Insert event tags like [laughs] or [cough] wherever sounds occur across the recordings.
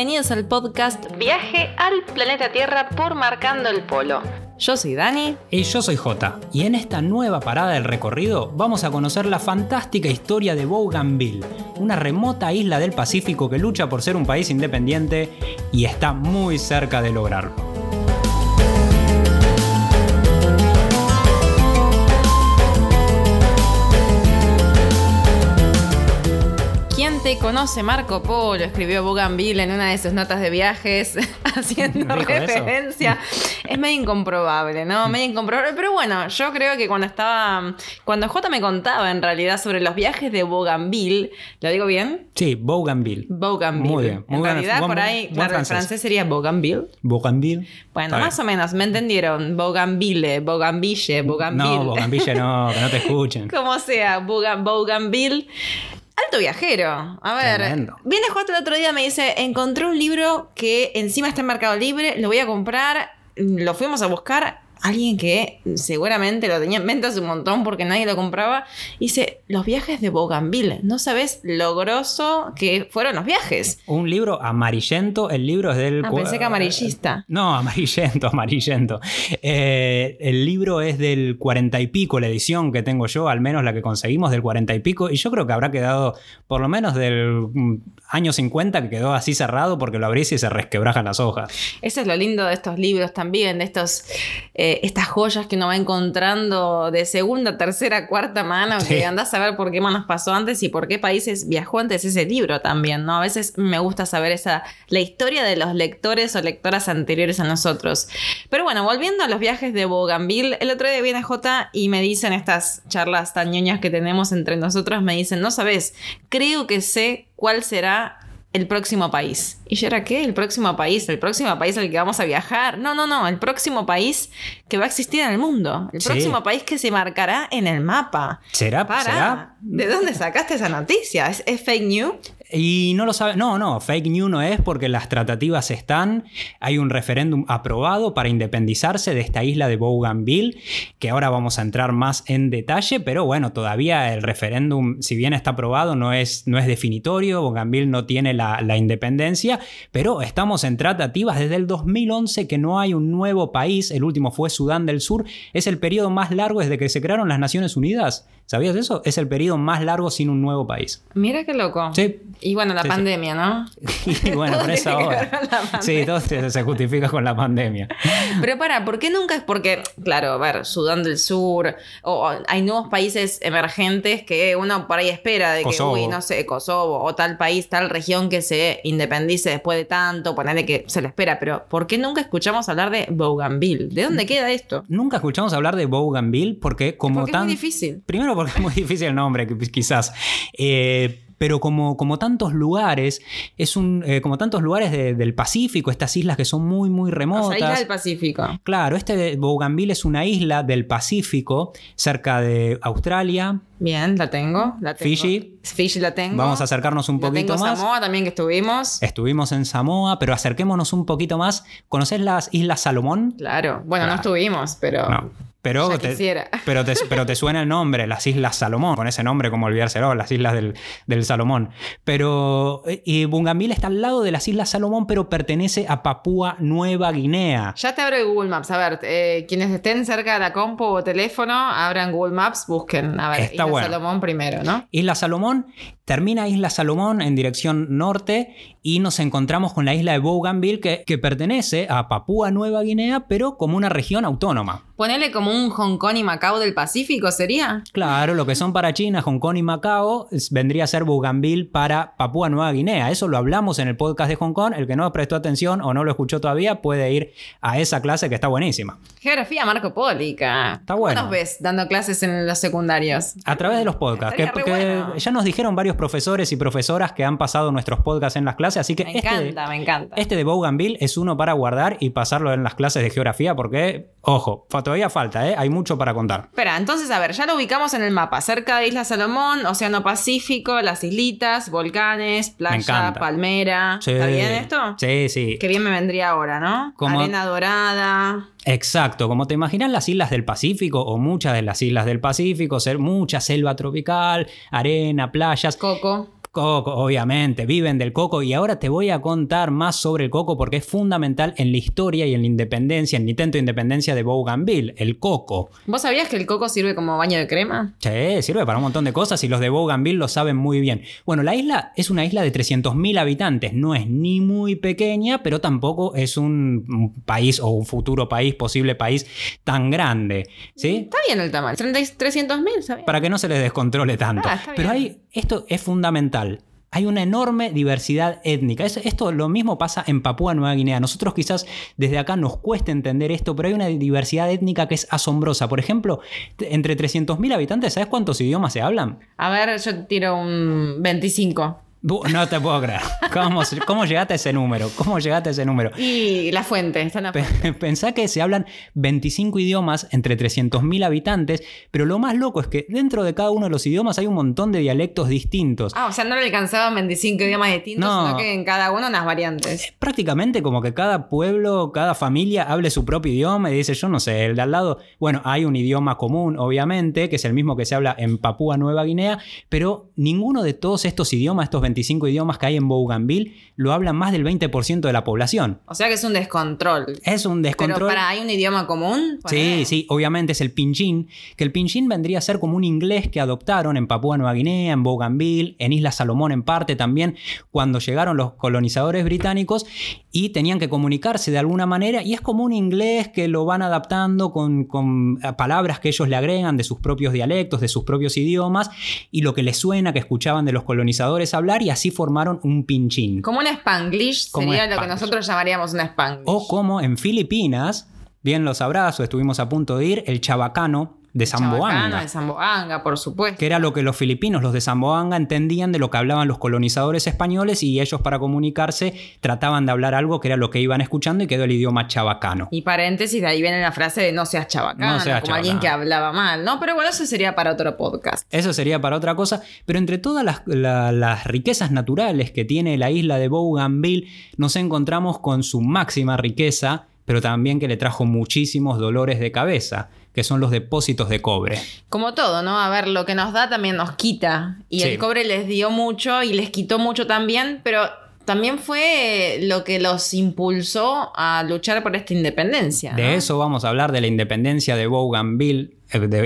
bienvenidos al podcast Viaje al planeta Tierra por Marcando el Polo. Yo soy Dani. Y yo soy Jota. Y en esta nueva parada del recorrido vamos a conocer la fantástica historia de Bougainville, una remota isla del Pacífico que lucha por ser un país independiente y está muy cerca de lograrlo. ¿Quién te conoce Marco Polo? Escribió Bougainville en una de sus notas de viajes [laughs] haciendo ¿Dijo eso? referencia. Es medio incomprobable, ¿no? Medio incomprobable. Pero bueno, yo creo que cuando estaba. Cuando J me contaba en realidad sobre los viajes de Bougainville, ¿lo digo bien? Sí, Bougainville. Bougainville. Muy bien, muy en realidad, buen- por ahí, claro, en francés. francés sería Bougainville. Bougainville. Bueno, más o menos, me entendieron. Bougainville, Bougainville, Bougainville. No, Bougainville no, que no te escuchen. [laughs] Como sea, Bouga- Bougainville. Alto viajero. A ver, Tremendo. viene Jota el otro día, me dice, encontré un libro que encima está en Mercado Libre, lo voy a comprar, lo fuimos a buscar. Alguien que seguramente lo tenía en mente hace un montón porque nadie lo compraba. Dice, los viajes de Bougainville. No sabes lo grosso que fueron los viajes. Un libro amarillento, el libro es del... Ah, pensé que amarillista. [laughs] No, amarillento, amarillento. Eh, el libro es del cuarenta y pico, la edición que tengo yo, al menos la que conseguimos del cuarenta y pico, y yo creo que habrá quedado por lo menos del mm, año 50 que quedó así cerrado porque lo abrís y se resquebrajan las hojas. Eso es lo lindo de estos libros también, de estos, eh, estas joyas que uno va encontrando de segunda, tercera, cuarta mano, Sí. que andás a ver por qué manos pasó antes y por qué países viajó antes ese libro también, ¿no? A veces me gusta saber esa, la historia de los lectores o lectoras anteriores a nosotros. Pero bueno, volviendo a los viajes de Bougainville, el otro día viene J y me dicen estas charlas tan ñoñas que tenemos entre nosotros, me dicen, no sabes, creo que sé cuál será el próximo país. ¿Y yo era qué? El próximo país, el próximo país al que vamos a viajar. No, no, no, el próximo país que va a existir en el mundo. El Sí. próximo país que se marcará en el mapa. ¿Será? Para. ¿Será? ¿De dónde sacaste esa noticia? ¿Es, es fake news? Y no lo sabe. No, no, fake news no es porque las tratativas están. Hay un referéndum aprobado para independizarse de esta isla de Bougainville, que ahora vamos a entrar más en detalle, pero bueno, todavía el referéndum, si bien está aprobado, no es, no es definitorio. Bougainville no tiene la, la independencia, pero estamos en tratativas desde el 2011 que no hay un nuevo país. El último fue Sudán del Sur. Es el periodo más largo desde que se crearon las Naciones Unidas. ¿Sabías eso? Es el periodo más largo sin un nuevo país. Mira qué loco. Sí. Y bueno, la Sí, sí. pandemia, ¿no? [laughs] Y bueno, por eso ahora. Sí, todo se se justifica con la pandemia. Pero para, ¿por qué nunca es porque, claro, a ver, Sudán del Sur, o, o hay nuevos países emergentes que uno por ahí espera de Kosovo. que, uy, no sé, Kosovo, o tal país, tal región que se independice después de tanto, ponerle que se lo espera, pero ¿por qué nunca escuchamos hablar de Bougainville? ¿De dónde queda esto? Nunca escuchamos hablar de Bougainville porque como Porque tan... es muy difícil. Primero porque es muy difícil el nombre, qui- quizás. Eh, pero como, como tantos lugares, es un, eh, como tantos lugares de- del Pacífico, estas islas que son muy, muy O remotas. sea, isla del Pacífico. Claro, este de Bougainville es una isla del Pacífico, cerca de Australia. Bien, la tengo. La tengo. Fiji. Fiji la tengo. Vamos a acercarnos un La poquito tengo más. Samoa también que estuvimos. Estuvimos en Samoa, pero acerquémonos un poquito más. ¿Conoces las Islas Salomón? Claro. Bueno, no estuvimos, pero No. Pero ya te, [laughs] pero, te, pero te suena el nombre, las Islas Salomón, con ese nombre como olvidárselo, las Islas del, del Salomón. Pero eh, y Bougainville está al lado de las Islas Salomón, pero pertenece a Papúa Nueva Guinea. Ya te abro Google Maps. A ver, eh, quienes estén cerca de la compu o teléfono, abran Google Maps, busquen. A ver, Está Isla bueno. Salomón primero, ¿no? Isla Salomón, termina Isla Salomón en dirección norte y nos encontramos con la isla de Bougainville que, que pertenece a Papúa Nueva Guinea, pero como una región autónoma. Ponele como un Hong Kong y Macao del Pacífico, ¿sería? Claro, lo que son para China, Hong Kong y Macao vendría a ser Bougainville para Papúa Nueva Guinea. Eso lo hablamos en el podcast de Hong Kong. El que no prestó atención o no lo escuchó todavía puede ir a esa clase que está buenísima. Geografía Marco Pólica. Está bueno. ¿Cómo nos ves dando clases en los secundarios? A través de los podcasts. Que, bueno. ya nos dijeron varios profesores y profesoras que han pasado nuestros podcasts en las clases. Así que Me este, encanta, me encanta. este de Bougainville es uno para guardar y pasarlo en las clases de geografía porque, ojo, todavía falta, ¿eh? hay mucho para contar. Espera, entonces, a ver, ya lo ubicamos en el mapa. Cerca de Isla Salomón, Océano Pacífico, las islitas, volcanes, playa, palmera. Sí. ¿Está bien esto? Sí, sí. Qué bien me vendría ahora, ¿no? Como- Arena dorada. Exacto, como te imaginas las islas del Pacífico o muchas de las islas del Pacífico, ser mucha selva tropical, arena, playas. Coco. Coco, obviamente, viven del coco y ahora te voy a contar más sobre el coco porque es fundamental en la historia y en la independencia, en el intento de independencia de Bougainville, el coco. ¿Vos sabías que el coco sirve como baño de crema? Sí, sirve para un montón de cosas y los de Bougainville lo saben muy bien. Bueno, la isla es una isla de 300.000 habitantes, no es ni muy pequeña, pero tampoco es un país o un futuro país, posible país tan grande, ¿sí? Está bien el tamaño, 300.000, ¿sabes? Para que no se les descontrole tanto. Ah, pero hay, esto es fundamental. Hay una enorme diversidad étnica. Es- esto lo mismo pasa en Papúa Nueva Guinea. Nosotros quizás desde acá nos cuesta entender esto, pero hay una diversidad étnica que es asombrosa. Por ejemplo, entre 300.000 habitantes, ¿sabes cuántos idiomas se hablan? A ver, yo tiro un 25. No te puedo creer. ¿Cómo, cómo llegaste a ese número? ¿Cómo llegaste a ese número? Y la fuente, está en la Pe- fuente. [laughs] Pensá que se hablan 25 idiomas entre 300.000 habitantes, pero lo más loco es que dentro de cada uno de los idiomas hay un montón de dialectos distintos. Ah, o sea, no le alcanzaban 25 idiomas distintos, No. sino que en cada uno unas variantes. prácticamente como que cada pueblo, cada familia hable su propio idioma y dice, yo no sé, el de al lado, bueno, hay un idioma común, obviamente, que es el mismo que se habla en Papúa Nueva Guinea, pero ninguno de todos estos idiomas, estos 25 idiomas que hay en Bougainville, lo hablan más del 20% de la población. O sea que es un descontrol. Es un descontrol. Pero para, ¿hay un idioma común? Sí, sí, obviamente es el pinyin, que el pinyin vendría a ser como un inglés que adoptaron en Papúa Nueva Guinea, en Bougainville, en Isla Salomón en parte también, cuando llegaron los colonizadores británicos y tenían que comunicarse de alguna manera y es como un inglés que lo van adaptando con, con, palabras que ellos le agregan de sus propios dialectos, de sus propios idiomas y lo que les suena que escuchaban de los colonizadores hablar y así formaron un pinyin. Como un spanglish Como sería un lo que nosotros llamaríamos un spanglish. O como en Filipinas, bien los sabrás o estuvimos a punto de ir, el chabacano de Zamboanga. De Zamboanga, por supuesto. que era lo que los filipinos, los de Zamboanga, entendían de lo que hablaban los colonizadores españoles y ellos para comunicarse trataban de hablar algo que era lo que iban escuchando y quedó el idioma chabacano. Y paréntesis, de ahí viene la frase de no seas chabacano, No seas como alguien que hablaba mal, ¿no? Pero bueno, eso sería para otro podcast. Eso sería para otra cosa, pero entre todas las, la- las riquezas naturales que tiene la isla de Bougainville, nos encontramos con su máxima riqueza, pero también que le trajo muchísimos dolores de cabeza, que son los depósitos de cobre. Como todo, ¿no? A ver, lo que nos da también nos quita. Y Sí. el cobre les dio mucho y les quitó mucho también, pero también fue lo que los impulsó a luchar por esta independencia. De eso vamos a hablar, de la independencia de Bougainville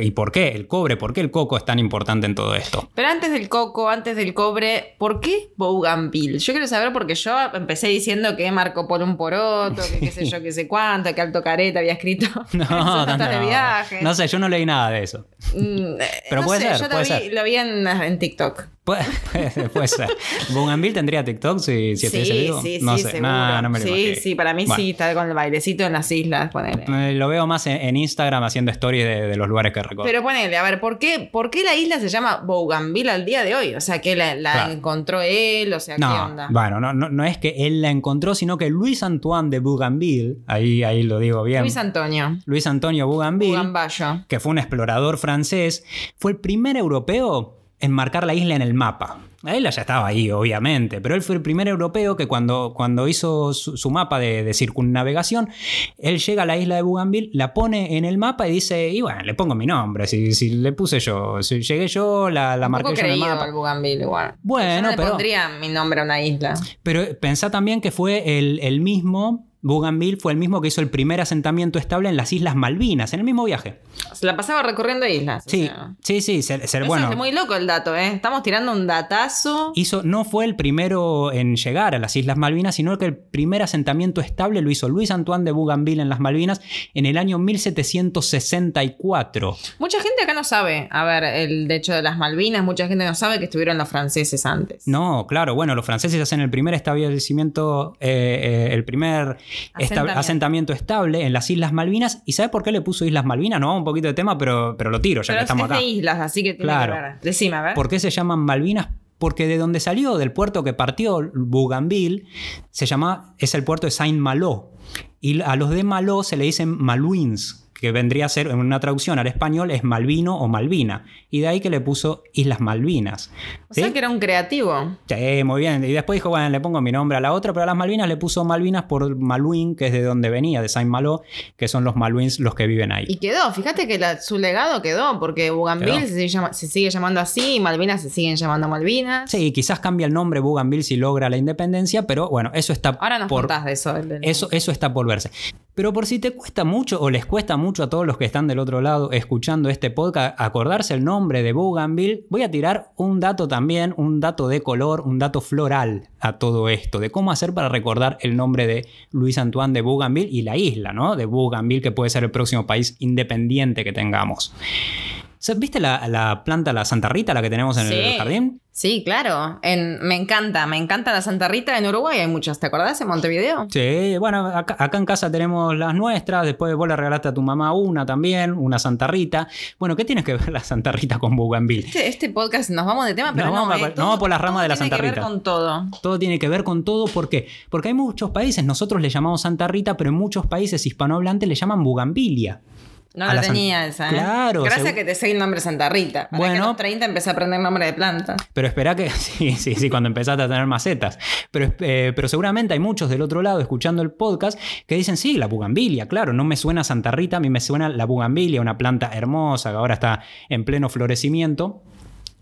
y por qué el cobre, por qué el coco es tan importante en todo esto. Pero antes del coco, antes del cobre, ¿por qué Bougainville? Yo quiero saber porque yo empecé diciendo que Marco Polo un poroto, que qué sé yo, qué sé cuánto, que Alto Careta había escrito [laughs] No, no, notas de no. viaje. No sé, yo no leí nada de eso. Mm, eh, Pero no puede sé, ser, yo lo, vi, ser. lo vi en, en TikTok. Puede, [laughs] puede- puede ser. ¿Bougainville tendría TikTok si, si estuviese sí, vivo? sí, no sí, sé. No, no me lo sí, sí, para mí Bueno, sí, está con el bailecito en las islas, ponele. eh, Lo veo más en, en Instagram haciendo stories de, de los lugares que recorre. Pero ponele, a ver, ¿por qué, ¿por qué la isla se llama Bougainville al día de hoy? O sea, que la, la Claro. encontró él, o sea, ¿qué onda? bueno, no, no, no es que él la encontró, sino que Luis Antoine de Bougainville, ahí, ahí lo digo bien. Luis Antonio, Luis Antonio Bougainville, Bougambayo. que fue un explorador francés, fue el primer europeo en marcar la isla en el mapa. La isla ya estaba ahí, obviamente, pero él fue el primer europeo que cuando, cuando hizo su, su mapa de, de circunnavegación, él llega a la isla de Bougainville, la pone en el mapa y dice, y bueno, le pongo mi nombre, si, si le puse yo, si llegué yo, la, marqué yo en el mapa. Bougainville igual. Bueno, Yo no le pero- pondría mi nombre a una isla. Pero pensá también que fue el, el mismo, Bougainville fue el mismo que hizo el primer asentamiento estable en las Islas Malvinas, en el mismo viaje. Se la pasaba recorriendo islas. o Sí, sea. sí, sí, ser- ser- Eso bueno. es muy loco el dato, ¿eh? Estamos tirando un datazo. Hizo, no fue el primero en llegar a las Islas Malvinas, sino que el primer asentamiento estable lo hizo Luis Antoine de Bougainville en las Malvinas en el año 1764. Mucha gente acá no sabe, a ver, el de hecho de las Malvinas, mucha gente no sabe que estuvieron los franceses antes. No, claro, bueno, los franceses hacen el primer establecimiento, eh, eh, el primer Asentamiento. asentamiento estable en las Islas Malvinas. ¿Y sabe por qué le puso Islas Malvinas? No, un poquito de tema, pero, pero lo tiro, ya Pero que es, estamos es acá. de islas, así que tiene Claro. que ver. Decime, a ver. ¿Por qué se llaman Malvinas? Porque de donde salió, del puerto que partió Bougainville, se llama, es el puerto de Saint-Malo. Y a los de Malo se le dicen Malouins, que vendría a ser, en una traducción al español, es Malvino o Malvina. Y de ahí que le puso Islas Malvinas. O sea que era un creativo. Sí, muy bien. Y después dijo, bueno, le pongo mi nombre a la otra, pero a las Malvinas le puso Malvinas por Maluín, que es de donde venía, de Saint Malo, que son los Maluins los que viven ahí. Y quedó, fíjate que su legado quedó, porque Bougainville se sigue, se sigue, llamando así y Malvinas se siguen llamando Malvinas. Sí, quizás cambia el nombre Bougainville si logra la independencia, pero bueno, eso está Ahora nos por... de eso. Eso, eso está por verse. Pero por si te cuesta mucho o les cuesta mucho a todos los que están del otro lado escuchando este podcast acordarse el nombre de Bougainville, voy a tirar un dato también, un dato de color, un dato floral a todo esto, de cómo hacer para recordar el nombre de Luis Antoine de Bougainville y la isla, ¿no? De Bougainville, que puede ser el próximo país independiente que tengamos. ¿Viste la, planta, la Santa Rita, la que tenemos en el jardín? Sí, claro. me encanta, me encanta la Santa Rita. En Uruguay hay muchas, ¿te acordás? En Montevideo. Sí, bueno, acá, en casa tenemos las nuestras. Después vos le regalaste a tu mamá una también, una Santa Rita. Bueno, ¿qué tienes que ver la Santa Rita con Bougainville? Este, este podcast nos vamos de tema, pero no, vamos, eh, por las ramas de la Santa Rita. Tiene que ver con todo. Todo tiene que ver con todo. ¿Por qué? Porque hay muchos países, nosotros le llamamos Santa Rita, pero en muchos países hispanohablantes le llaman Bugambilia. No la tenía esa. ¿eh? Claro. Gracias a que te sé el nombre Santa Rita. bueno. Que a los 30 empecé a aprender nombre de planta. Pero espera que. [laughs] Sí, sí, sí, cuando empezaste a tener macetas. Pero, eh, pero seguramente hay muchos del otro lado escuchando el podcast que dicen, sí, la bugambilia, claro, no me suena Santa Rita, a mí me suena la bugambilia, una planta hermosa que ahora está en pleno florecimiento.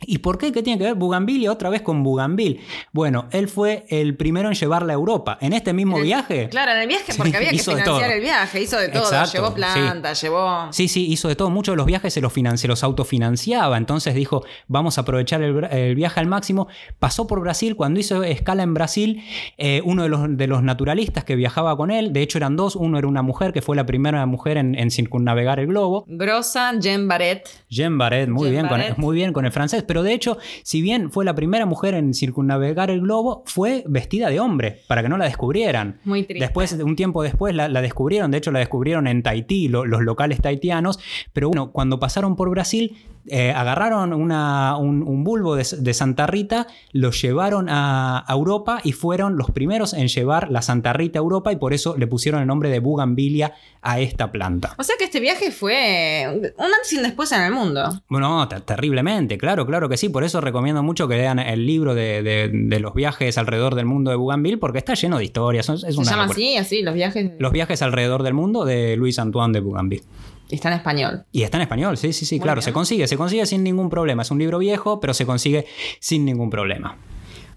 ¿Y por qué? ¿Qué tiene que ver Bugambil y otra vez con Bugambil? Bueno, él fue el primero en llevarla a Europa. En este mismo viaje. Claro, en el viaje, porque había que financiar el viaje, hizo de todo. llevó plantas, llevó. Sí, sí, hizo de todo. Muchos de los viajes se los, se los autofinanciaba. Entonces dijo, vamos a aprovechar el, viaje al máximo. Pasó por Brasil. Cuando hizo escala en Brasil, eh, uno de los, de los naturalistas que viajaba con él, de hecho eran dos, uno era una mujer, que fue la primera mujer en, circunnavegar el globo. Grosa, Jean Barret. Jean Barret, muy, bien, Con, muy bien con el francés pero de hecho, si bien fue la primera mujer en circunnavegar el globo, fue vestida de hombre, para que no la descubrieran. Muy triste. Después, un tiempo después, la, descubrieron, de hecho la descubrieron en Tahití, los locales tahitianos, pero bueno, cuando pasaron por Brasil, eh, agarraron un, bulbo de, Santa Rita, lo llevaron a, Europa y fueron los primeros en llevar la Santa Rita a Europa y por eso le pusieron el nombre de Bugambilia a esta planta. O sea que este viaje fue un antes y un después en el mundo. Bueno, terriblemente, claro, claro que sí. Por eso recomiendo mucho que lean el libro de, los viajes alrededor del mundo de Bougainville porque está lleno de historias. Es, ¿Se llama así, así, los viajes? Los viajes alrededor del mundo de Luis Antoine de Bougainville. Y está en español. Y está en español, sí, sí, sí, claro. Se consigue, se consigue sin ningún problema. Es un libro viejo, pero se consigue sin ningún problema.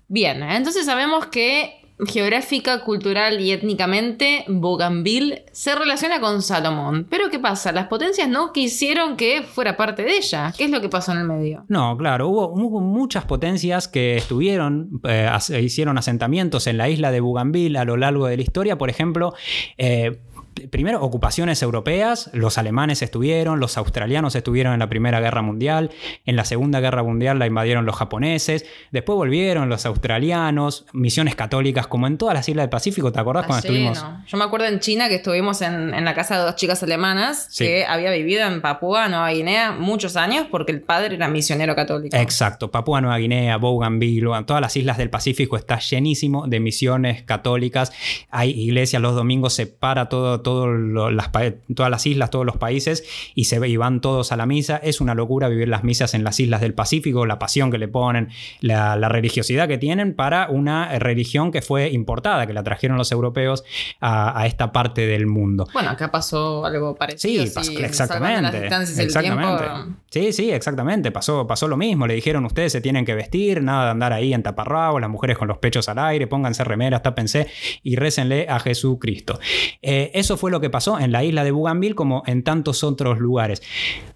Bien, entonces sabemos que geográfica, cultural y étnicamente, Bougainville se relaciona con Salomón. Pero ¿qué pasa? Las potencias no quisieron que fuera parte de ella. ¿Qué es lo que pasó en el medio? No, claro, hubo, muchas potencias que estuvieron, eh, hicieron asentamientos en la isla de Bougainville a lo largo de la historia. Por ejemplo, eh, primero, ocupaciones europeas, los alemanes estuvieron, los australianos estuvieron en la Primera Guerra Mundial, en la Segunda Guerra Mundial la invadieron los japoneses, después volvieron los australianos, misiones católicas, como en todas las islas del Pacífico, ¿te acordás cuando estuvimos? Yo me acuerdo en China que estuvimos en, la casa de dos chicas alemanas que había vivido en Papúa Nueva Guinea muchos años porque el padre era misionero católico. Exacto, Papúa Nueva Guinea, Bougainville, todas las islas del Pacífico está llenísimo de misiones católicas, hay iglesias los domingos, se para todo las, todas las islas, todos los países y, se, y van todos a la misa. Es una locura vivir las misas en las islas del Pacífico, la pasión que le ponen, la, religiosidad que tienen para una religión que fue importada, que la trajeron los europeos a, esta parte del mundo. Bueno, acá pasó algo parecido. Sí, exactamente. exactamente. Sí, sí, exactamente. Pasó, pasó lo mismo. Le dijeron ustedes se tienen que vestir, nada de andar ahí en taparrabos, las mujeres con los pechos al aire, pónganse remeras, tápense y récenle a Jesucristo. Eh, eso fue lo que pasó en la isla de Bougainville como en tantos otros lugares.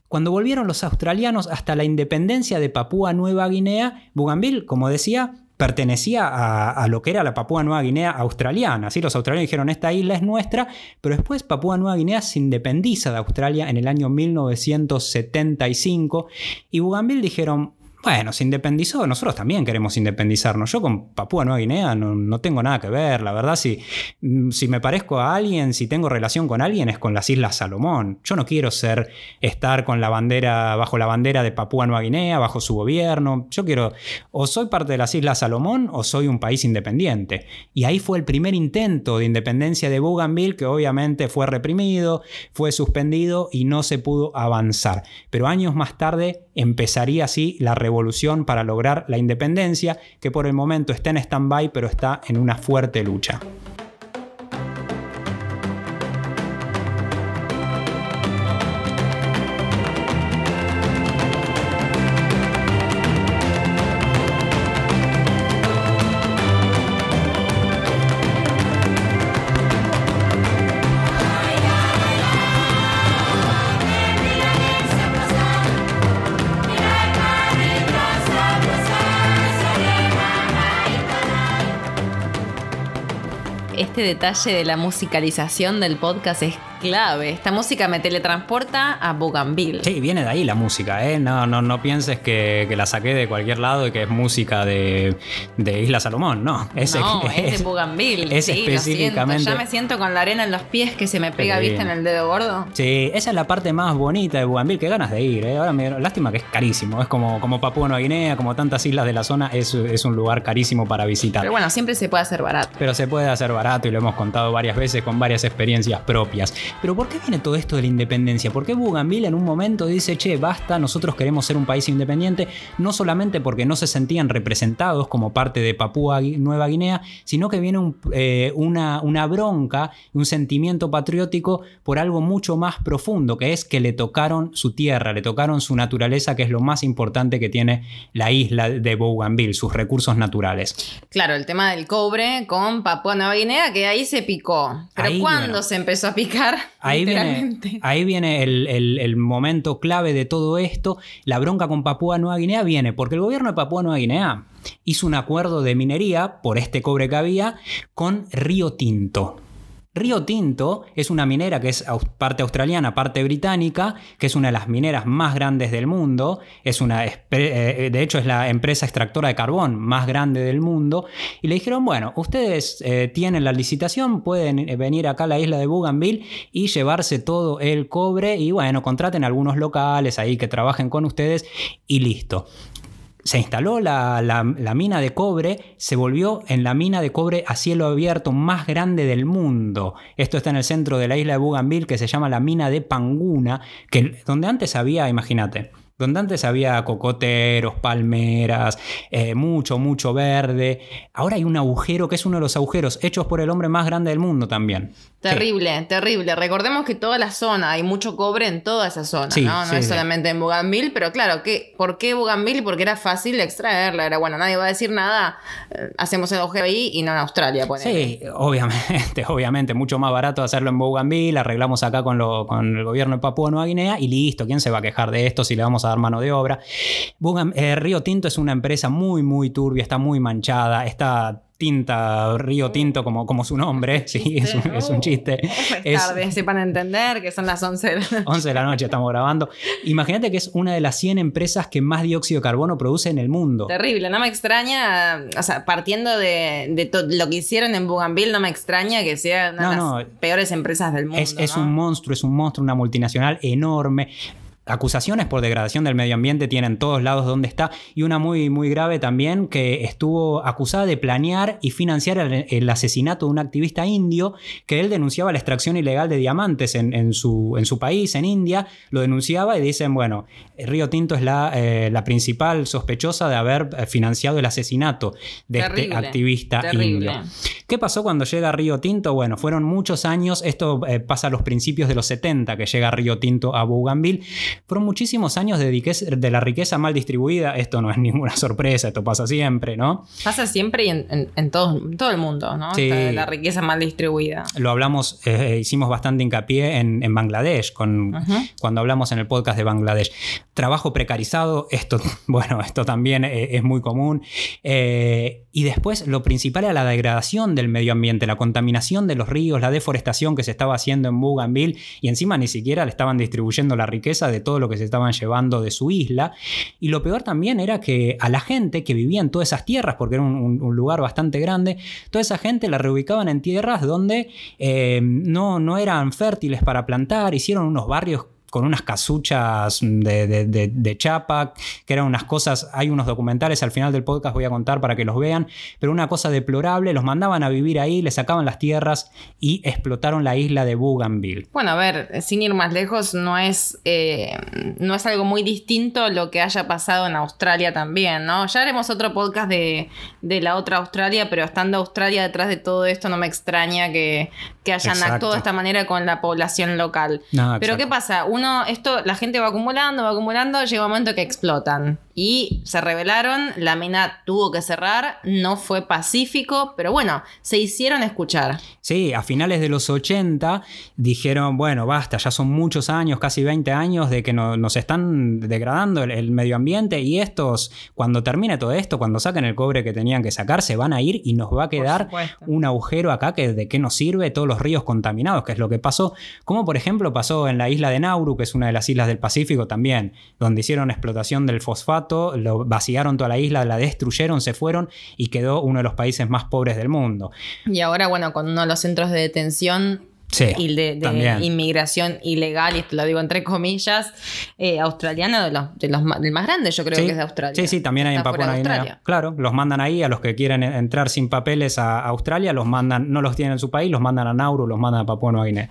Cuando volvieron los australianos hasta la independencia de Papúa Nueva Guinea, Bougainville, como decía, pertenecía a, lo que era la Papúa Nueva Guinea australiana. Así los australianos dijeron, esta isla es nuestra, pero después Papúa Nueva Guinea se independiza de Australia en el año 1975 y Bougainville dijeron, Bueno, se independizó, nosotros también queremos independizarnos. Yo con Papúa Nueva Guinea no, tengo nada que ver, la verdad, si, mm, si me parezco a alguien, si tengo relación con alguien es con las Islas Salomón. Yo no quiero ser, estar con la bandera, bajo la bandera de Papúa Nueva Guinea, bajo su gobierno. Yo quiero, o soy parte de las Islas Salomón o soy un país independiente. Y ahí fue el primer intento de independencia de Bougainville, que obviamente fue reprimido, fue suspendido y no se pudo avanzar. Pero años más tarde empezaría así la revolución para lograr la independencia, que por el momento está en stand-by, pero está en una fuerte lucha. Detalle de la musicalización del podcast es clave. Esta música me teletransporta a Bougainville. Sí, viene de ahí la música, ¿eh? No, no, no pienses que, la saqué de cualquier lado y que es música de, Isla Salomón, no. Es, no, es, de Bougainville. Es específicamente. Ya me siento con la arena en los pies que se me pega, vista en el dedo gordo. Sí, esa es la parte más bonita de Bougainville. Qué ganas de ir, ¿eh? Ahora me lástima que es carísimo. Es como, como Papúa Nueva Guinea, como tantas islas de la zona, es, es un lugar carísimo para visitar. Pero bueno, siempre se puede hacer barato. Pero se puede hacer barato y lo hemos contado varias veces con varias experiencias propias. Pero ¿por qué viene todo esto de la independencia? ¿Por qué Bougainville en un momento dice, che, basta, nosotros queremos ser un país independiente? No solamente porque no se sentían representados como parte de Papúa Nueva Guinea, sino que viene eh, una, una bronca, un sentimiento patriótico por algo mucho más profundo, que es que le tocaron su tierra, le tocaron su naturaleza, que es lo más importante que tiene la isla de Bougainville, sus recursos naturales. Claro, el tema del cobre con Papúa Nueva Guinea, que ahí se picó. Pero ¿cuándo se empezó a picar? Ahí viene, ahí viene el, momento clave de todo esto. La bronca con Papúa Nueva Guinea viene porque el gobierno de Papúa Nueva Guinea hizo un acuerdo de minería por este cobre que había con Río Tinto. Río Tinto es una minera que es parte australiana, parte británica, que es una de las mineras más grandes del mundo. Es una, eh, de hecho, es la empresa extractora de carbón más grande del mundo. Y le dijeron, bueno, ustedes eh, tienen la licitación, pueden eh, venir acá a la isla de Bougainville y llevarse todo el cobre y bueno, contraten algunos locales ahí que trabajen con ustedes y listo se instaló la, mina de cobre, se volvió en la mina de cobre a cielo abierto más grande del mundo. Esto está en el centro de la isla de Bougainville, que se llama la mina de Panguna, que, donde antes había, imagínate, donde antes había cocoteros, palmeras, eh, mucho, mucho verde. Ahora hay un agujero que es uno de los agujeros hechos por el hombre más grande del mundo también. Terrible, terrible. Recordemos que toda la zona, hay mucho cobre en toda esa zona, ¿no? No es solamente en Bougainville, pero claro, ¿qué, ¿por qué Bougainville? Porque era fácil extraerla. Era bueno, nadie va a decir nada, eh, hacemos el agujero ahí y no en Australia. Sí, obviamente, [laughs] obviamente. Mucho más barato hacerlo en Bougainville, arreglamos acá con, lo, con el gobierno de Papúa Nueva Guinea y listo. ¿Quién se va a quejar de esto si le vamos a dar mano de obra? Eh, Río Tinto es una empresa muy, muy turbia, está muy manchada, está tinta, río tinto como, como su nombre, [laughs] sí, es un, es un chiste. [laughs] Es tarde, sepan entender que son las 11 de la noche. 11 de la noche estamos grabando. Imagínate que es una de las 100 empresas que más dióxido de carbono produce en el mundo. Terrible, no me extraña, o sea, partiendo de, de lo que hicieron en Bougainville, no me extraña que sea una de las peores empresas del mundo. Es, es un monstruo, es un monstruo, una multinacional enorme acusaciones por degradación del medio ambiente tienen todos lados donde está y una muy, muy grave también que estuvo acusada de planear y financiar el, asesinato de un activista indio que él denunciaba la extracción ilegal de diamantes en, su, en su país, en India, lo denunciaba y dicen, bueno, Río Tinto es la, eh, la principal sospechosa de haber eh, financiado el asesinato de este activista indio. ¿Qué pasó cuando llega Río Tinto? Bueno, fueron muchos años, esto eh, pasa a los principios de los 70 que llega Río Tinto a Bougainville, fueron muchísimos años de, de, la riqueza mal distribuida. Esto no es [laughs] ninguna sorpresa, esto pasa siempre, ¿no? Pasa siempre y en, todo, todo, el mundo, ¿no? Sí. La riqueza mal distribuida. Lo hablamos, eh, hicimos bastante hincapié en, Bangladesh, con, cuando hablamos en el podcast de Bangladesh. Trabajo precarizado, esto, [laughs] bueno, esto también eh, es muy común. Eh, y después lo principal era la degradación del medio ambiente, la contaminación de los ríos, la deforestación que se estaba haciendo en Bougainville y encima ni siquiera le estaban distribuyendo la riqueza de todo lo que se estaban llevando de su isla. Y lo peor también era que a la gente que vivía en todas esas tierras, porque era un, lugar bastante grande, toda esa gente la reubicaban en tierras donde eh, no, no eran fértiles para plantar, hicieron unos barrios con unas casuchas de, chapa, que eran unas cosas, hay unos documentales al final del podcast voy a contar para que los vean, pero una cosa deplorable, los mandaban a vivir ahí, les sacaban las tierras y explotaron la isla de Bougainville. Bueno, a ver, sin ir más lejos, no es, eh, no es algo muy distinto lo que haya pasado en Australia también, ¿no? Ya haremos otro podcast de, la otra Australia, pero estando Australia detrás de todo esto no me extraña que, hayan actuado de esta manera con la población local. pero ¿qué pasa? Uno, esto, la gente va acumulando, va acumulando, llega un momento que explotan. Y se revelaron, la mina tuvo que cerrar, no fue pacífico, pero bueno, se hicieron escuchar. Sí, a finales de los 80 dijeron, bueno, basta, ya son muchos años, casi 20 años de que nos están degradando el, medio ambiente y estos, cuando termine todo esto, cuando saquen el cobre que tenían que sacar, se van a ir y nos va a quedar un agujero acá que de qué nos sirve todos los ríos contaminados, que es lo que pasó, como por ejemplo pasó en la isla de Nauru, que es una de las islas del Pacífico también, donde hicieron explotación del fosfato, lo vaciaron toda la isla, la destruyeron, se fueron y quedó uno de los países más pobres del mundo. Y ahora, bueno, con uno de los centros de detención y de, inmigración ilegal, y esto lo digo entre comillas, eh, australiana de los, de los del más grande, yo creo que es de Australia. Sí, sí, también hay en Papua Nueva Guinea. Claro, los mandan ahí, a los que quieren entrar sin papeles a Australia, los mandan, no los tienen en su país, los mandan a Nauru, los mandan a Papua Nueva Guinea.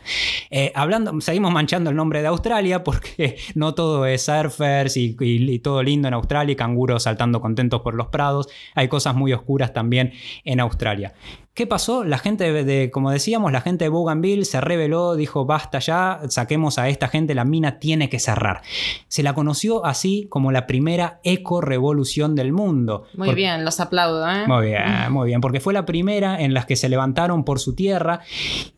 Eh, hablando, seguimos manchando el nombre de Australia porque [laughs] no todo es surfers y, y todo lindo en Australia y canguros saltando contentos por los prados. Hay cosas muy oscuras también en Australia. ¿Qué pasó? La gente de, como decíamos, la gente de Bougainville se rebeló, dijo basta ya, saquemos a esta gente, la mina tiene que cerrar. Se la conoció así como la primera eco-revolución del mundo. Muy bien, los aplaudo. ¿eh? Muy bien, muy bien, porque fue la primera en las que se levantaron por su tierra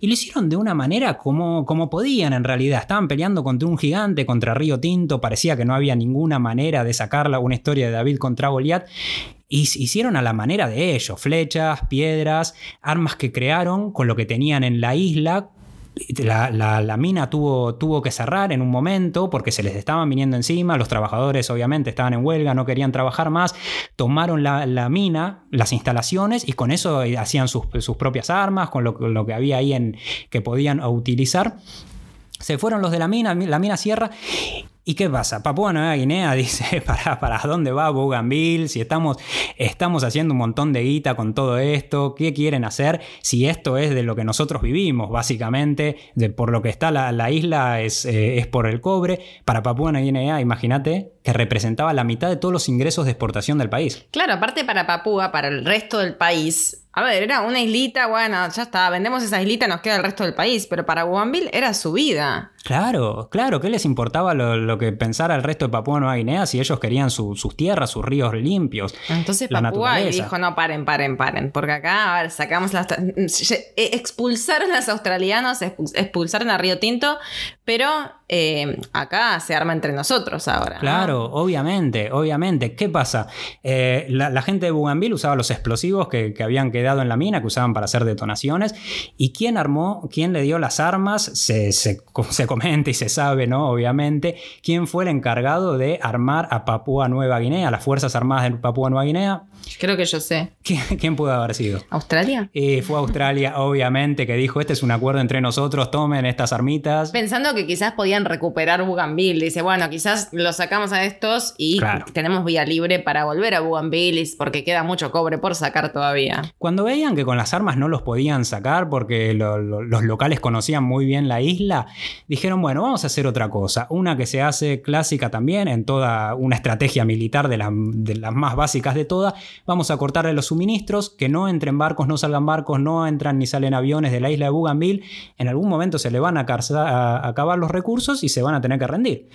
y lo hicieron de una manera como, como podían en realidad. Estaban peleando contra un gigante, contra Río Tinto, parecía que no había ninguna manera de sacarla, una historia de David contra Goliat hicieron a la manera de ellos, flechas, piedras, armas que crearon con lo que tenían en la isla. La, mina tuvo, tuvo, que cerrar en un momento porque se les estaban viniendo encima, los trabajadores obviamente estaban en huelga, no querían trabajar más, tomaron la, mina, las instalaciones y con eso hacían sus, propias armas, con lo, lo, que había ahí en, que podían utilizar. Se fueron los de la mina, la mina cierra ¿Y qué pasa? Papua Nueva Guinea [laughs] dice, ¿para, para dónde va Bougainville? Si estamos, estamos haciendo un montón de guita con todo esto, ¿qué quieren hacer? Si esto es de lo que nosotros vivimos, básicamente, de, por lo que está la, isla es, eh, es, por el cobre. Para Papua Nueva Guinea, imagínate que representaba la mitad de todos los ingresos de exportación del país. Claro, aparte para Papúa, para el resto del país, a ver, era una islita, bueno, ya está, vendemos esa islita, nos queda el resto del país, pero para Bougainville era su vida. Claro, claro, ¿qué les importaba lo, que pensara el resto de Papúa Nueva Guinea si ellos querían sus tierras, sus ríos limpios? Entonces Papúa dijo, no, paren, paren, paren, porque acá, a ver, sacamos las... Expulsaron a los australianos, expulsaron a Río Tinto, pero eh, acá se arma entre nosotros ahora. Claro, obviamente, obviamente. ¿Qué pasa? Eh, la, gente de Bougainville usaba los explosivos que, habían quedado en la mina, que usaban para hacer detonaciones. ¿Y quién armó, quién le dio las armas? Se, se, comenta y se sabe, ¿no? Obviamente. ¿Quién fue el encargado de armar a Papúa Nueva Guinea, las Fuerzas Armadas de Papúa Nueva Guinea? Creo que yo sé. ¿Quién, pudo haber sido? ¿Australia? Y fue Australia, obviamente, que dijo, este es un acuerdo entre nosotros, tomen estas armitas. Pensando que quizás podían recuperar Bougainville. Dice, bueno, quizás lo sacamos a estos y tenemos vía libre para volver a Bougainville porque queda mucho cobre por sacar todavía. Cuando veían que con las armas no los podían sacar porque los locales conocían muy bien la isla, dijeron, bueno, vamos a hacer otra cosa. Una que se hace clásica también en toda una estrategia militar de, de las más básicas de todas vamos a cortarle los suministros, que no entren barcos, no salgan barcos, no entran ni salen aviones de la isla de Bougainville, en algún momento se le van a, acabar los recursos y se van a tener que rendir.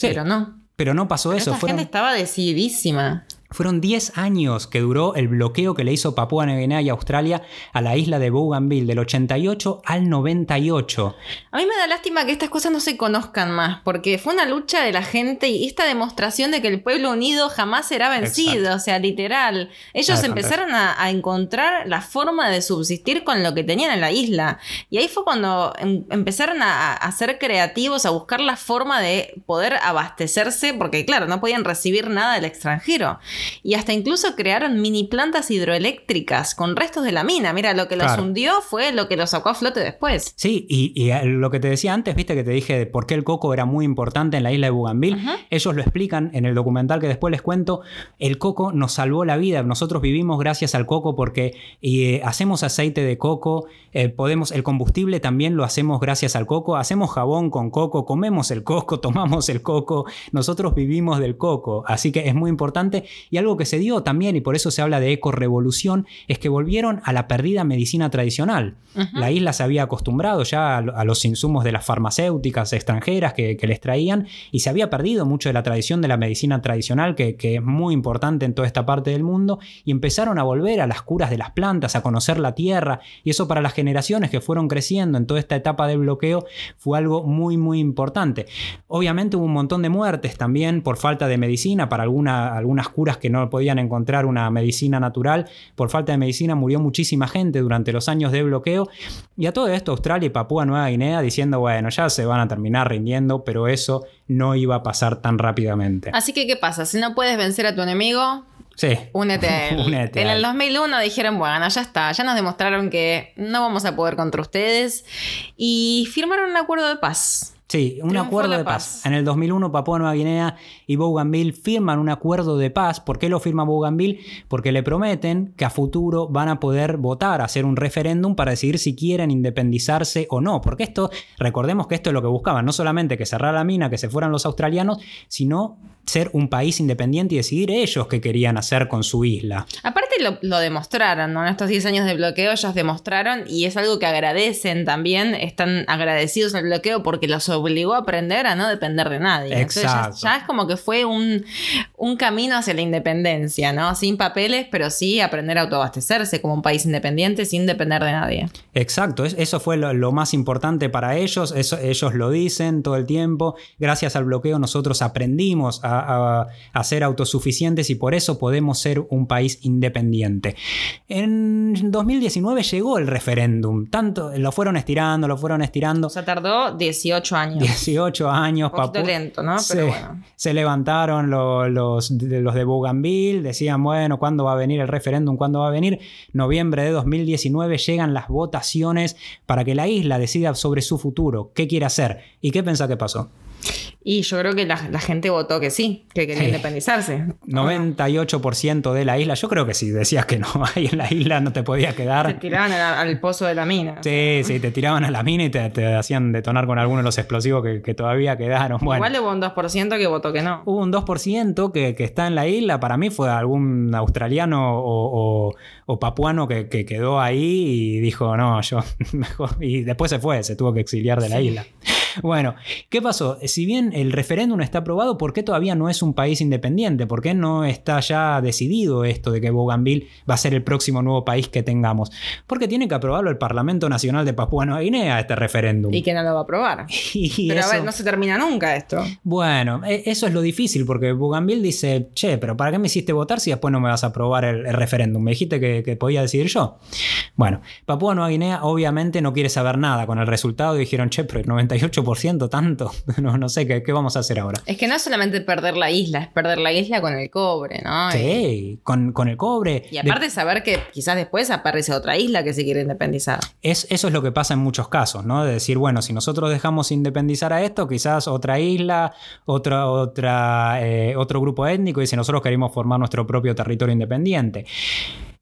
Pero no. Pero no pasó eso. Esta gente estaba decididísima. Fueron 10 años que duró el bloqueo que le hizo Papúa Nueva Guinea y Australia a la isla de Bougainville, del 88 al 98. A mí me da lástima que estas cosas no se conozcan más, porque fue una lucha de la gente y esta demostración de que el pueblo unido jamás será vencido, o sea, literal. Ellos empezaron a, encontrar la forma de subsistir con lo que tenían en la isla. Y ahí fue cuando em, empezaron a, a ser creativos, a buscar la forma de poder abastecerse, porque claro, no podían recibir nada del extranjero y hasta incluso crearon mini plantas hidroeléctricas con restos de la mina. Mira, lo que los hundió fue lo que los sacó a flote después. Sí, y, eh, lo que te decía antes, viste que te dije por qué el coco era muy importante en la isla de Bougainville. Ellos lo explican en el documental que después les cuento. El coco nos salvó la vida. Nosotros vivimos gracias al coco porque eh, hacemos aceite de coco, eh, podemos, el combustible también lo hacemos gracias al coco, hacemos jabón con coco, comemos el coco, [laughs] tomamos el coco, nosotros vivimos del coco. Así que es muy importante y algo que se dio también, y por eso se habla de eco-revolución, es que volvieron a la perdida medicina tradicional. La isla se había acostumbrado ya a, los insumos de las farmacéuticas extranjeras que, les traían y se había perdido mucho de la tradición de la medicina tradicional, que, es muy importante en toda esta parte del mundo, y empezaron a volver a las curas de las plantas, a conocer la tierra, y eso para las generaciones que fueron creciendo en toda esta etapa del bloqueo fue algo muy, muy importante. Obviamente hubo un montón de muertes también por falta de medicina, para alguna, algunas curas que no podían encontrar una medicina natural. Por falta de medicina murió muchísima gente durante los años de bloqueo. Y a todo esto Australia y Papúa Nueva Guinea diciendo, bueno, ya se van a terminar rindiendo, pero eso no iba a pasar tan rápidamente. Así que, ¿qué pasa? Si no puedes vencer a tu enemigo, Sí. Únete a [laughs] él. en el 2001 dijeron, bueno, ya está, ya nos demostraron que no vamos a poder contra ustedes y firmaron un acuerdo de paz. Sí, un acuerdo de paz. En el 2001 Papua Nueva Guinea y Bougainville firman un acuerdo de paz. ¿Por qué lo firma Bougainville? Porque le prometen que a futuro van a poder votar, hacer un referéndum para decidir si quieren independizarse o no. Porque esto, recordemos que esto es lo que buscaban, no solamente que cerrara la mina, que se fueran los australianos, sino ser un país independiente y decidir ellos qué querían hacer con su isla. Aparte lo, demostraron, ¿no? En estos 10 años de bloqueo ellos demostraron y es algo que agradecen también, están agradecidos al bloqueo porque los obligó a aprender a no depender de nadie. Exacto. ya, es como que fue un, camino hacia la independencia, ¿no? Sin papeles, pero sí aprender a autoabastecerse como un país independiente sin depender de nadie. Exacto, eso fue lo, más importante para ellos, eso, ellos lo dicen todo el tiempo. Gracias al bloqueo nosotros aprendimos a a, ser autosuficientes y por eso podemos ser un país independiente. En 2019 llegó el referéndum, tanto lo fueron estirando, lo fueron estirando. O sea, tardó 18 años. 18 años. Un poquito lento, ¿no? Pero bueno. se levantaron los, los, los de Bougainville, decían, bueno, ¿cuándo va a venir el referéndum? ¿Cuándo va a venir? Noviembre de 2019 llegan las votaciones para que la isla decida sobre su futuro, qué quiere hacer. ¿Y qué pensás que pasó? Y yo creo que la, gente votó que sí, que quería independizarse. 98% de la isla, yo creo que sí, decías que no, [laughs] ahí en la isla no te podía quedar. Te tiraban al, pozo de la mina. Sí, sí, te tiraban a la mina y te, hacían detonar con algunos de los explosivos que, todavía quedaron. Igual hubo un 2% que votó que no. Hubo un 2% que, que, está en la isla, para mí fue algún australiano o, papuano que, quedó ahí y dijo, no, yo [laughs] mejor. Y después se fue, se tuvo que exiliar de la isla. Bueno, ¿qué pasó? Si bien el referéndum está aprobado, ¿por qué todavía no es un país independiente? ¿Por qué no está ya decidido esto de que Bougainville va a ser el próximo nuevo país que tengamos? Porque tiene que aprobarlo el Parlamento Nacional de Papúa Nueva Guinea, este referéndum. Y que no lo va a aprobar. [laughs] pero a ver, no se termina nunca esto. Bueno, e, eso es lo difícil, porque Bougainville dice, che, pero ¿para qué me hiciste votar si después no me vas a aprobar el, referéndum? Me dijiste que, que, podía decidir yo. Bueno, Papúa Nueva Guinea obviamente no quiere saber nada con el resultado y dijeron, che, pero el 98% tanto, [laughs] no, no sé, ¿qué, ¿qué vamos a hacer ahora? Es que no es solamente perder la isla, es perder la isla con el cobre, ¿no? Sí, con, con, el cobre. Y aparte saber que quizás después aparece otra isla que se quiere independizar. Es, eso es lo que pasa en muchos casos, ¿no? De decir, bueno, si nosotros dejamos independizar a esto, quizás otra isla, otra, otra, eh, otro grupo étnico, y si nosotros queremos formar nuestro propio territorio independiente.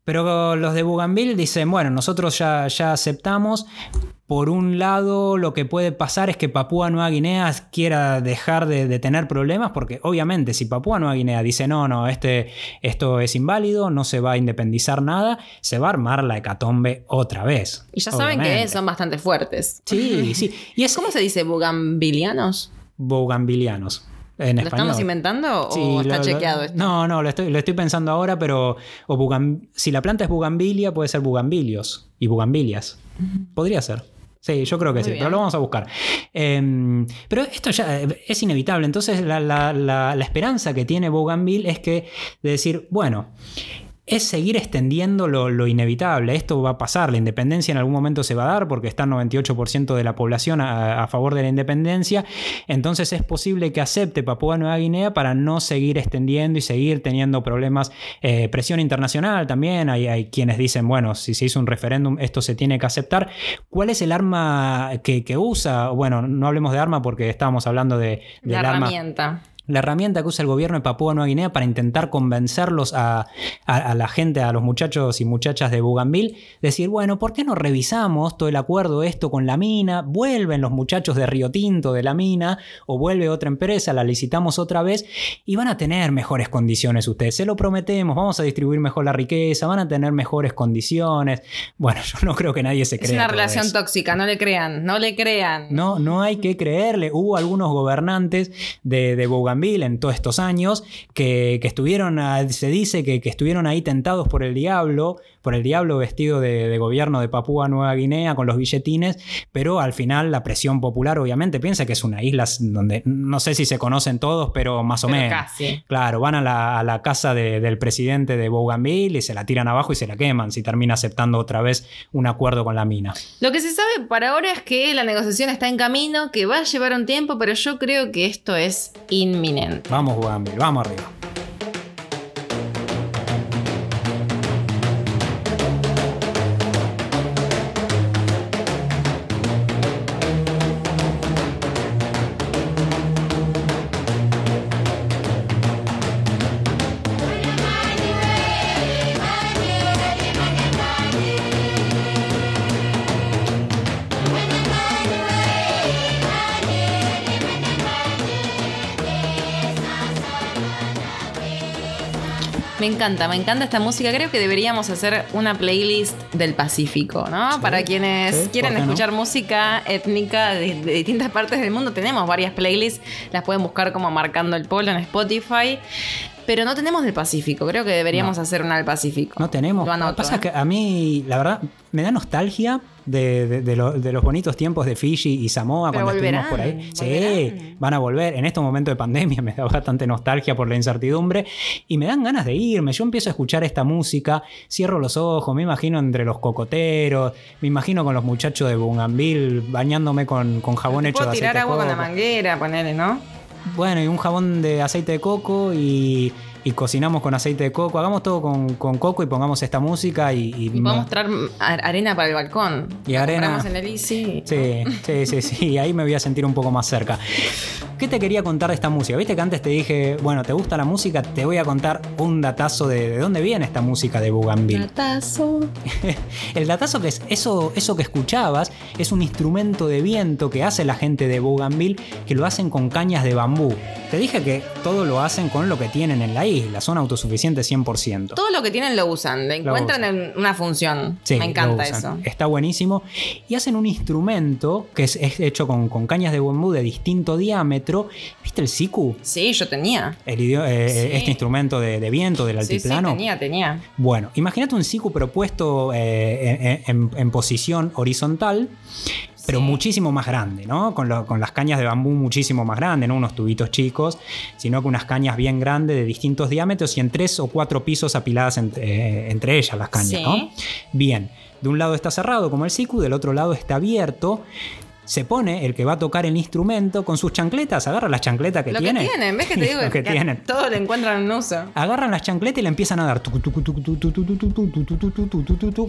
Pero los de Bougainville dicen, bueno, nosotros ya, ya aceptamos. Por un lado, lo que puede pasar es que Papúa Nueva Guinea quiera dejar de, tener problemas, porque obviamente si Papúa Nueva Guinea dice, no, no, este, esto es inválido, no se va a independizar nada, se va a armar la hecatombe otra vez. Y ya saben que son bastante fuertes. Sí, sí. [laughs] Y es, ¿Cómo se dice? ¿Bougainvilleanos? Bougainvilleanos. En ¿Lo español. estamos inventando o está lo- chequeado esto? No, no, lo estoy, lo estoy pensando ahora, pero o bugan- si la planta es bugambilia, puede ser bugambilios y bugambilias. Podría ser. Sí, yo creo que Muy sí, bien. pero lo vamos a buscar. Eh, pero esto ya eh, es inevitable. Entonces, la, la- la- la esperanza que tiene Bougainville es que de decir, bueno, es seguir extendiendo lo, lo inevitable. Esto va a pasar, la independencia en algún momento se va a dar porque está el 98% de la población a, a favor de la independencia. Entonces es posible que acepte Papúa Nueva Guinea para no seguir extendiendo y seguir teniendo problemas. Eh, presión internacional también. Hay, hay quienes dicen, bueno, si se hizo un referéndum, esto se tiene que aceptar. ¿Cuál es el arma que, que usa? Bueno, no hablemos de arma porque estábamos hablando de, del La herramienta. La herramienta que usa el gobierno de Papúa Nueva Guinea para intentar convencerlos a, a- a la gente, a los muchachos y muchachas de Bougainville, decir, bueno, ¿por qué no revisamos todo el acuerdo esto con la mina? Vuelven los muchachos de Río Tinto de la mina o vuelve otra empresa, la licitamos otra vez y van a tener mejores condiciones ustedes, se lo prometemos, vamos a distribuir mejor la riqueza, van a tener mejores condiciones. Bueno, [laughs] yo no creo que nadie se Es crea. una todo relación eso. tóxica, no le crean, no le crean. No, no hay que creerle. Hubo algunos gobernantes de, de Bougainville en todos estos años que, que estuvieron, a- se dice que, que estuvieron ahí tentados por el diablo, por el diablo vestido de, de gobierno de Papúa Nueva Guinea con los billetines, pero al final la presión popular obviamente piensa que es una isla donde no sé si se conocen todos, pero más o Pero menos. casi. Claro, van a la, a la casa de- del presidente de Bougainville y se la tiran abajo y se la queman si termina aceptando otra vez un acuerdo con la mina. Lo que se sabe para ahora es que la negociación está en camino, que va a llevar un tiempo, pero yo creo que esto es inminente. Vamos, Bougainville, vamos arriba. Encanta, me encanta esta música. Creo que deberíamos hacer una playlist del Pacífico, ¿no? Sí, Para quienes sí, ¿por quieren no? escuchar música étnica de, de distintas partes del mundo, tenemos varias playlists. Las pueden buscar como marcando el polo en Spotify. Pero no tenemos del Pacífico. Creo que deberíamos hacer una del Pacífico. No tenemos. Lo anoto, pasa ¿eh? es que a mí, la verdad, me da nostalgia de, de- de lo- de los bonitos tiempos de Fiji y Samoa Pero cuando estuvimos por ahí. volverán. Sí, van a volver. En estos momentos de pandemia [laughs] me da bastante nostalgia por la incertidumbre y me dan ganas de irme. Yo empiezo a escuchar esta música, cierro los ojos, me imagino entre los cocoteros, me imagino con los muchachos de Bougainville bañándome con, con jabón hecho puedo de tirar aceite de agua con la manguera, ponele, ¿no? Bueno, y un jabón de aceite de coco y, y cocinamos con aceite de coco. Hagamos todo con, con coco y pongamos esta música y... y- Y podemos traer ar- arena para el balcón. Y La arena. en el Easy. Sí, sí, sí, sí, [laughs] ahí me voy a sentir un poco más cerca. ¿Qué te quería contar de esta música? Viste que antes te dije, bueno, ¿te gusta la música? Te voy a contar un datazo de, de dónde viene esta música de Bougainville. Datazo. [laughs] El datazo que es eso, eso que escuchabas es un instrumento de viento que hace la gente de Bougainville que lo hacen con cañas de bambú. Te dije que todo lo hacen con lo que tienen en la isla, son autosuficientes 100%. Todo lo que tienen lo usan, le encuentran usan. en una función. Sí, Me encanta lo eso. Está buenísimo. Y hacen un instrumento que es, es hecho con, con cañas de bambú de distinto diámetro. ¿Viste el siku? Sí, yo tenía. El eh, Sí. Este instrumento de, de viento del Sí, sí, altiplano. tenía, tenía. Bueno, imagínate un siku propuesto eh, en, en- en posición horizontal, pero muchísimo más grande, ¿no? Con, lo- con las cañas de bambú muchísimo más grandes, no unos tubitos chicos, sino que unas cañas bien grandes de distintos diámetros y en tres o cuatro pisos apiladas entre, eh, entre ellas las cañas, Sí. ¿no? Bien, de un lado está cerrado como el siku, del otro lado está abierto se pone el que va a tocar el instrumento con sus chancletas, agarra las chancletas que lo tiene. Que tienen, ves que te digo, lo que tienen. todo le encuentran en uso. Agarran las chancletas y le empiezan a dar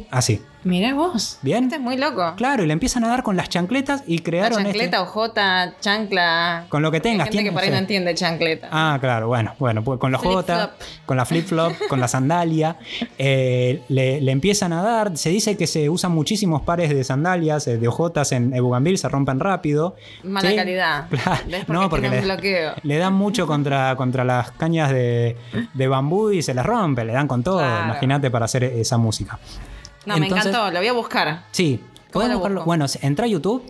así. Mirá vos. Bien. Este es muy loco. Claro, y le empiezan a dar con las chancletas y crearon. Chancleta, este... ojota, chancla. Con lo que tengas. Gente que por ahí no entiende chancleta. Ah, claro, bueno, bueno, pues con la ojota, con la flip flop, con la sandalia. Le, le, empiezan a dar. Se dice que se usan muchísimos pares de sandalias, de ojotas en Ebugambil, se rompen rápido. Mala Sí, calidad. [laughs] No, porque le, bloqueo. le dan mucho contra, contra las cañas de, de bambú y se las rompe, le dan con todo. Claro. Imagínate para hacer esa música. No, me encantó, lo voy a buscar. Sí, Podés lo buscarlo, bueno, entra a YouTube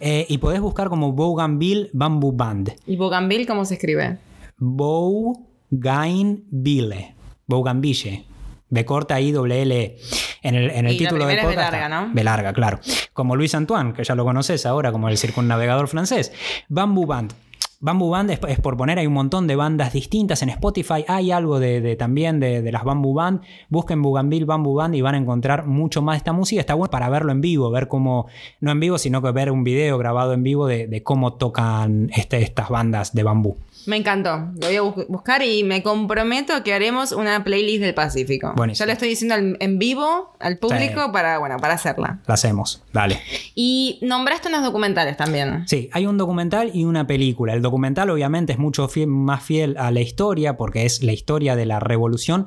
eh, y podés buscar como Bougainville Bamboo Band. ¿Y Bougainville cómo se escribe? Bougainville. Bougainville. B corta I doble L E. En el, en el Y la título de es podcast larga, está- ¿no? B larga, claro. Como Luis Antoine, que ya lo conoces ahora como el circunnavegador francés. Bamboo Band. Bamboo Band es, es por poner, hay un montón de bandas distintas en Spotify. Hay algo de, de- también de, de las Bamboo Band. Busquen Bougainville Bamboo Band y van a encontrar mucho más de esta música. Está bueno para verlo en vivo, ver cómo, no en vivo, sino que ver un video grabado en vivo de, de cómo tocan este- estas bandas de bambú. Me encantó. Lo voy a bus- buscar y me comprometo a que haremos una playlist del Pacífico. Buenísimo. Ya le estoy diciendo al- en vivo al público Sí. para, bueno, para hacerla. La hacemos, dale. Y nombraste unos documentales también. Sí, hay un documental y una película. El documental obviamente es mucho fiel- más fiel a la historia porque es la historia de la revolución.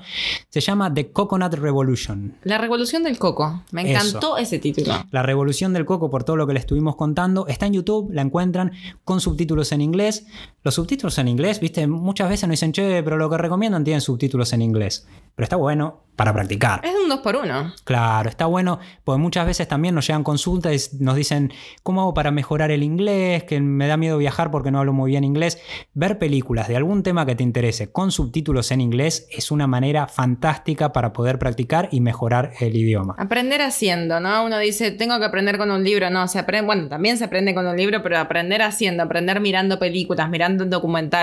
Se llama The Coconut Revolution. La revolución del coco. Me Eso. encantó ese título. La revolución del coco, por todo lo que le estuvimos contando, está en YouTube, la encuentran con subtítulos en inglés. Los subtítulos en inglés, viste, muchas veces nos dicen, che, pero lo que recomiendan tienen subtítulos en inglés. Pero está bueno para practicar. Es un 2 por 1 Claro, está bueno, porque muchas veces también nos llegan consultas y nos dicen, ¿cómo hago para mejorar el inglés? Que me da miedo viajar porque no hablo muy bien inglés. Ver películas de algún tema que te interese con subtítulos en inglés es una manera fantástica para poder practicar y mejorar el idioma. Aprender haciendo, ¿no? Uno dice, tengo que aprender con un libro. No, se aprende, bueno, también se aprende con un libro, pero aprender haciendo, aprender mirando películas, mirando documentales.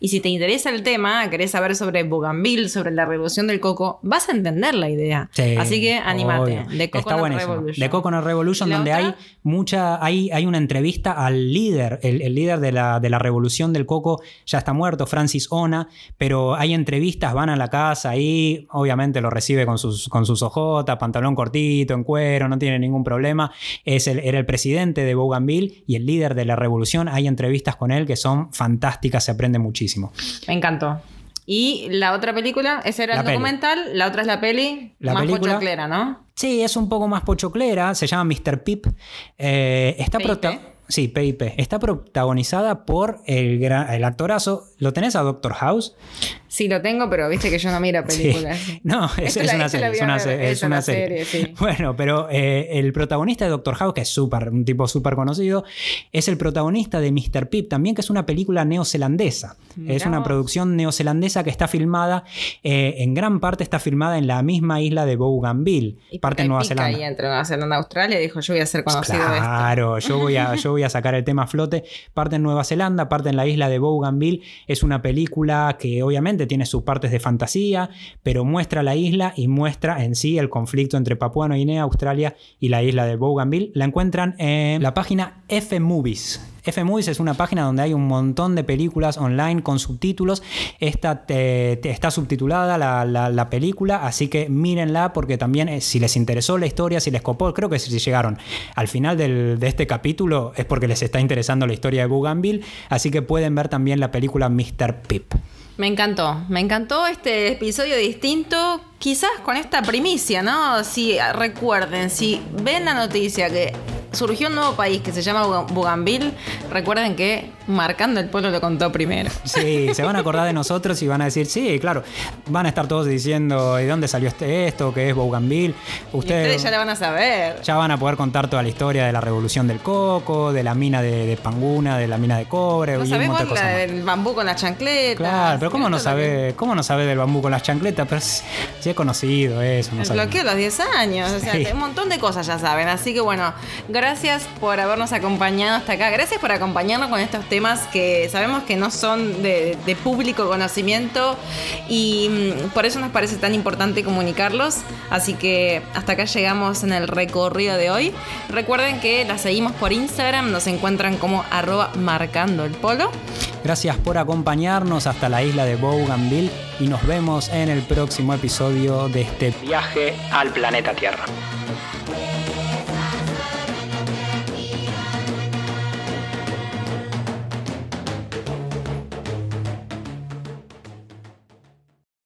Y si te interesa el tema, querés saber sobre Bougainville, sobre la revolución del coco, vas a entender la idea. Sí, Así que anímate. De Está Coconut buenísimo. Revolution. De Coconut Revolution, ¿Y la donde otra? hay mucha, hay, hay una entrevista al líder, el, el líder de la, de la revolución del coco, ya está muerto, Francis Ona, pero hay entrevistas, van a la casa y obviamente lo recibe con sus, con sus ojotas, pantalón cortito, en cuero, no tiene ningún problema. Es el, era el presidente de Bougainville y el líder de la revolución. Hay entrevistas con él que son fantásticas, se aprende muchísimo. Me encantó. Y la otra película, ese era La el peli. documental, la otra es la peli, La más película. pochoclera, ¿no? Sí, es un poco más pochoclera, se llama Mr. Pip. Eh, está PIP. prota- Sí, PIP. Está protagonizada por el, gran- el actorazo. ¿Lo tenés a Doctor House? Sí, lo tengo, pero viste que yo no miro [laughs] Sí. películas. No, es, es la- una serie. Es una, ver, se- es una serie. serie, sí. Bueno, pero eh, el protagonista de Doctor House, que es súper, un tipo súper conocido, es el protagonista de Mr. Pip, también que es una película neozelandesa. Mirá es una vos. producción neozelandesa que está filmada, eh, en gran parte está filmada en la misma isla de Bougainville, Y parte de Nueva Zelanda. ahí entre Nueva Zelanda y Australia, dijo, yo voy a ser conocido de esto. Claro, [laughs] yo voy, a, yo voy a sacar el tema a flote. Parte en Nueva Zelanda, parte en la isla de Bougainville. Es una película que obviamente tiene sus partes de fantasía, pero muestra la isla y muestra en sí el conflicto entre Papua Nueva Guinea, Australia y la isla de Bougainville. La encuentran en la página F Movies. F Movies es una página donde hay un montón de películas online con subtítulos. Esta te- está subtitulada la, la- la película, así que mírenla porque también eh, si les interesó la historia, si les copó, creo que si llegaron al final de este capítulo es porque les está interesando la historia de Bougainville, así que pueden ver también la película Mr. Pip. Me encantó, me encantó este episodio distinto, quizás con esta primicia, ¿no? Si recuerden, si ven la noticia que surgió un nuevo país que se llama Bougainville, recuerden que Marcando el Pueblo lo contó primero. Sí, se van a acordar de nosotros y van a decir, sí, claro, van a estar todos diciendo, ¿de dónde salió este esto? ¿Qué es Bougainville? Y ustedes ya la van a saber. Ya van a poder contar toda la historia de la revolución del coco, de la mina de, de Panguna, de la mina de cobre No sabemos la del bambú con la chancleta. Claro, pero ¿cómo no, sabe, ¿cómo no sabe del bambú con las chancletas? Pero si si es conocido eso, no El bloqueo a los 10 años, o sea, Sí. un montón de cosas ya saben. Así que bueno, gracias por habernos acompañado hasta acá. Gracias por acompañarnos con estos temas que sabemos que no son de, de público conocimiento y mm, por eso nos parece tan importante comunicarlos. Así que hasta acá llegamos en el recorrido de hoy. Recuerden que la seguimos por Instagram, nos encuentran como arroba marcando el polo. Gracias por acompañarnos hasta la isla de Bougainville y nos vemos en el próximo episodio de este viaje al planeta Tierra.